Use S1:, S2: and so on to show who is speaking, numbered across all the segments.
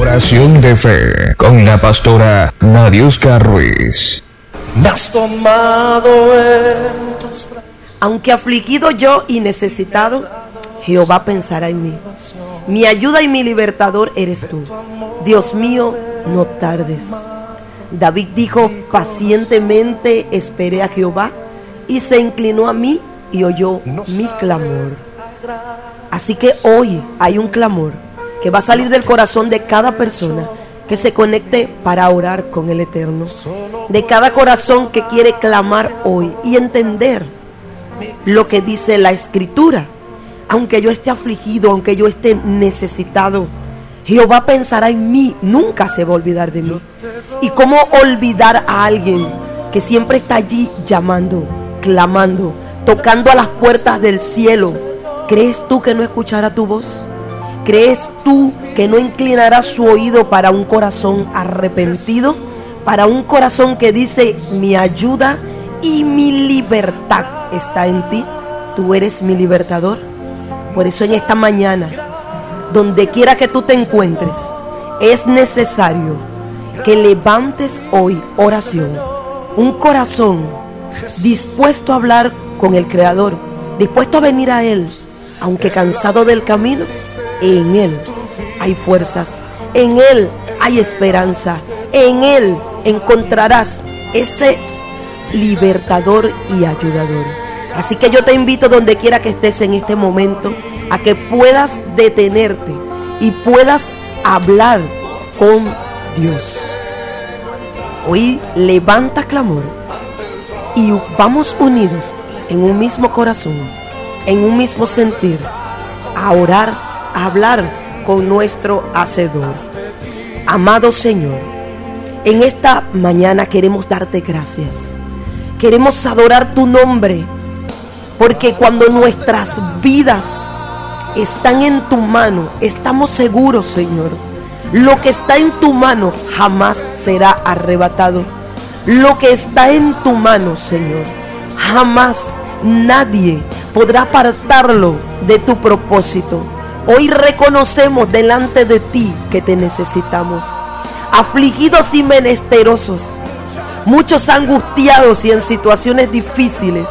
S1: Oración de fe con la pastora Nadiuska Ruiz.
S2: Me has tomado en tus brazos.
S3: Aunque afligido yo y necesitado, Jehová pensará en mí. Mi ayuda y mi libertador eres tú. Dios mío, no tardes. David dijo, pacientemente esperé a Jehová y se inclinó a mí y oyó mi clamor. Así que hoy hay un clamor que va a salir del corazón de cada persona que se conecte para orar con el Eterno. De cada corazón que quiere clamar hoy y entender lo que dice la Escritura. Aunque yo esté afligido, aunque yo esté necesitado, Jehová pensará en mí, nunca se va a olvidar de mí. ¿Y cómo olvidar a alguien que siempre está allí llamando, clamando, tocando a las puertas del cielo? ¿Crees tú que no escuchará tu voz? ¿Crees tú que no inclinará su oído para un corazón arrepentido? Para un corazón que dice, mi ayuda y mi libertad está en ti. Tú eres mi libertador. Por eso en esta mañana, donde quiera que tú te encuentres, es necesario que levantes hoy oración. Un corazón dispuesto a hablar con el Creador, dispuesto a venir a Él, aunque cansado del camino, en Él hay fuerzas, en Él hay esperanza, en Él encontrarás ese libertador y ayudador. Así que yo te invito donde quiera que estés en este momento a que puedas detenerte y puedas hablar con Dios. Hoy levanta clamor y vamos unidos en un mismo corazón, en un mismo sentir, a orar, hablar con nuestro Hacedor. Amado Señor, en esta mañana queremos darte gracias. Queremos adorar tu nombre, porque cuando nuestras vidas están en tu mano, estamos seguros, Señor. Lo que está en tu mano jamás será arrebatado. Lo que está en tu mano, Señor, jamás nadie podrá apartarlo de tu propósito. Hoy reconocemos delante de ti que te necesitamos. Afligidos y menesterosos, muchos angustiados y en situaciones difíciles,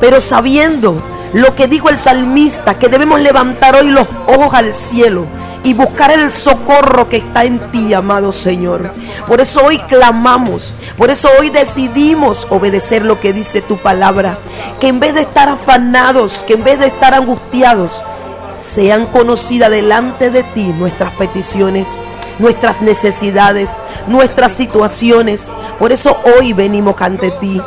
S3: pero sabiendo lo que dijo el salmista, que debemos levantar hoy los ojos al cielo y buscar el socorro que está en ti, amado Señor. Por eso hoy clamamos, por eso hoy decidimos obedecer lo que dice tu palabra, que en vez de estar afanados, que en vez de estar angustiados, sean conocidas delante de ti nuestras peticiones nuestras necesidades, nuestras situaciones. Por eso hoy venimos ante ti.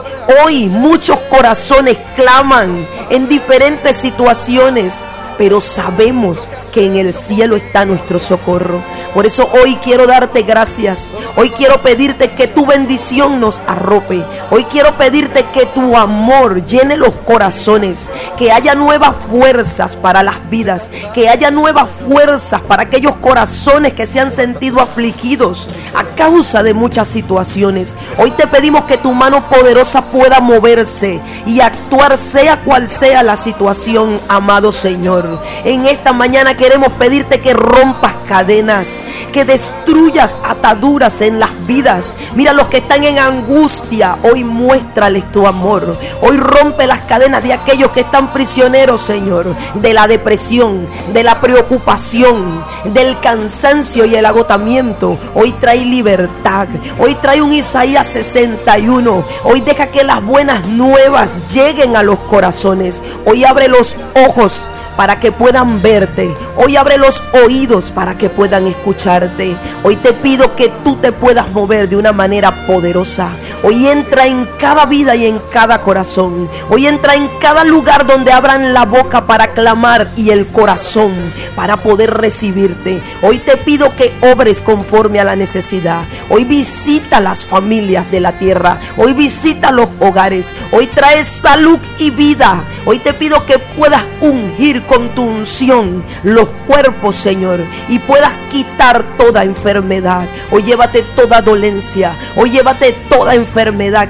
S3: Hoy muchos corazones claman en diferentes situaciones, pero sabemos que en el cielo está nuestro socorro. Por eso hoy quiero darte gracias. Hoy quiero pedirte que tu bendición nos arrope. Hoy quiero pedirte que tu amor llene los corazones. Que haya nuevas fuerzas para las vidas. Que haya nuevas fuerzas para aquellos corazones que se han sentido afligidos a causa de muchas situaciones. Hoy te pedimos que tu mano poderosa pueda moverse y actuar sea cual sea la situación, amado Señor. En esta mañana queremos pedirte que rompas cadenas, que destruyas ataduras en las vidas. Mira los que están en angustia, hoy muéstrales tu amor. Hoy rompe las cadenas de aquellos que están prisioneros, Señor, de la depresión, de la preocupación, del cansancio y el agotamiento. Hoy trae libertad. Hoy trae un Isaías 61. Hoy deja que las buenas nuevas lleguen a los corazones. Hoy abre los ojos para que puedan verte. Hoy abre los oídos para que puedan escucharte. Hoy te pido que tú te puedas mover de una manera poderosa. Hoy entra en cada vida y en cada corazón. Hoy entra en cada lugar donde abran la boca para clamar y el corazón para poder recibirte. Hoy te pido que obres conforme a la necesidad. Hoy visita las familias de la tierra. Hoy visita los hogares. Hoy trae salud y vida. Hoy te pido que puedas ungir con tu unción los cuerpos, Señor, y puedas quitar toda enfermedad. Hoy llévate toda dolencia. Hoy llévate toda enfermedad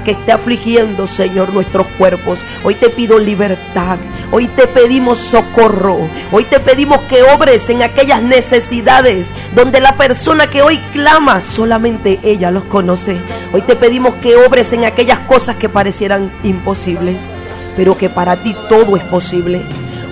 S3: que esté afligiendo, Señor, nuestros cuerpos. Hoy te pido libertad. Hoy te pedimos socorro. Hoy te pedimos que obres en aquellas necesidades donde la persona que hoy clama solamente ella los conoce. Hoy te pedimos que obres en aquellas cosas que parecieran imposibles, pero que para ti todo es posible.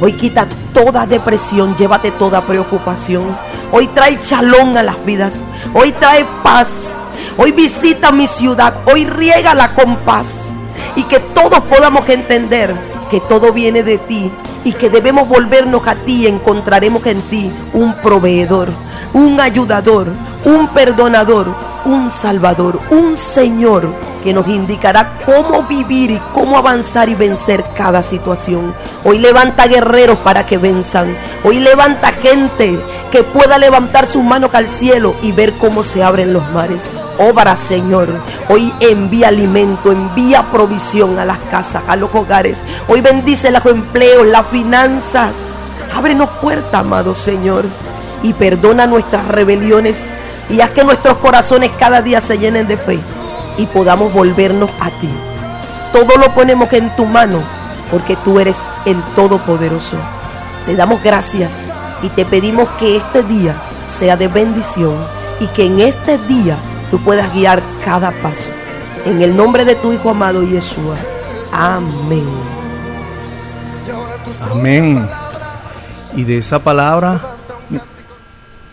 S3: Hoy quita toda depresión, llévate toda preocupación. Hoy trae chalón a las vidas. Hoy trae paz. Hoy visita mi ciudad. Hoy riégala con paz. Y que todos podamos entender que todo viene de ti y que debemos volvernos a ti y encontraremos en ti un proveedor, un ayudador, un perdonador, un salvador, un Señor que nos indicará cómo vivir y cómo avanzar y vencer cada situación. Hoy levanta guerreros para que venzan. Hoy levanta gente que pueda levantar sus manos al cielo y ver cómo se abren los mares. Obra, Señor. Hoy envía alimento, envía provisión a las casas, a los hogares. Hoy bendice los empleos, las finanzas. Ábrenos puertas, amado Señor. Y perdona nuestras rebeliones. Y haz que nuestros corazones cada día se llenen de fe y podamos volvernos a ti. Todo lo ponemos en tu mano porque tú eres el Todopoderoso. Te damos gracias y te pedimos que este día sea de bendición y que en este día tú puedas guiar cada paso. En el nombre de tu Hijo amado Yeshua. Amén.
S4: Amén. Y de esa palabra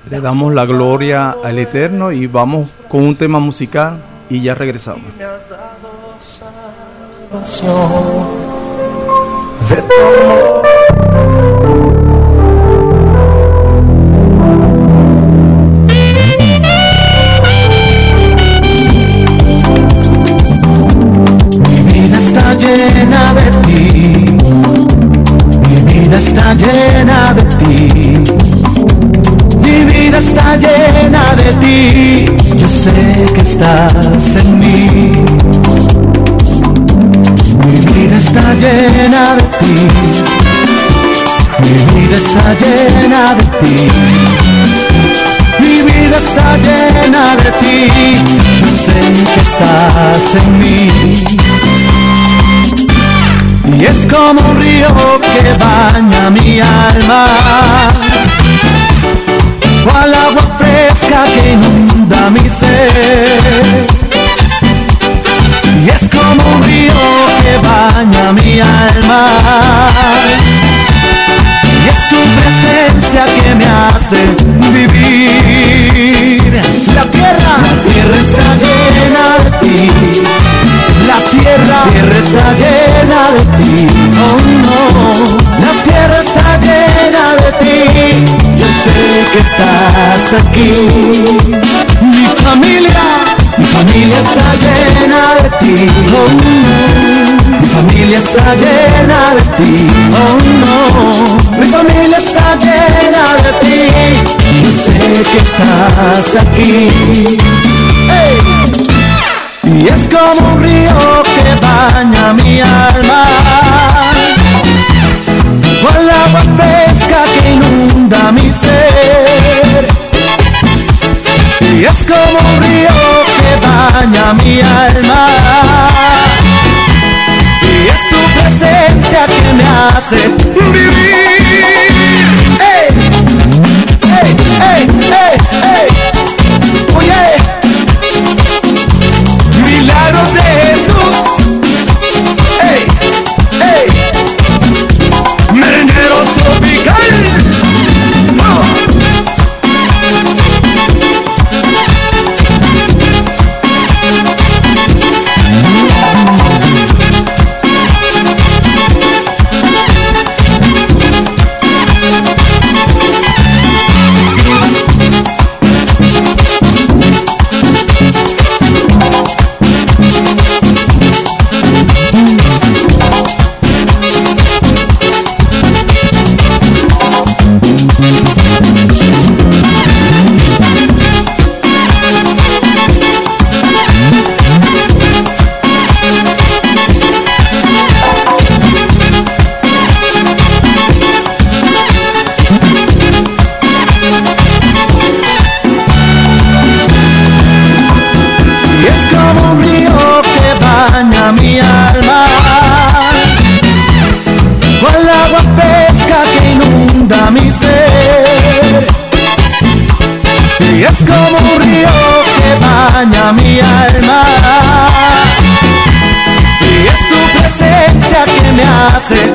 S4: le damos la gloria al Eterno y vamos con un tema musical y ya regresamos.
S2: Me has dado salvación de llena de ti. Yo sé que estás en mí. Mi vida está llena de ti. Mi vida está llena de ti. Mi vida está llena de ti. Yo sé que estás en mí. Y es como un río que baña mi alma cual agua fresca que inunda mi ser. Y es como un río que baña mi alma. Y es tu presencia que me hace vivir. La tierra, la tierra está llena de ti. La tierra, tierra está llena de ti. Estás aquí. Mi familia, mi familia está llena de ti. Oh no, mi familia está llena de ti. Oh no, mi familia está llena de ti. Yo sé que estás aquí. Y es como un río que baña mi alma mi alma. Y es tu presencia que me hace vivir mi alma cual agua fresca que inunda mi ser. Y es como un río que baña mi alma. Y es tu presencia que me hace.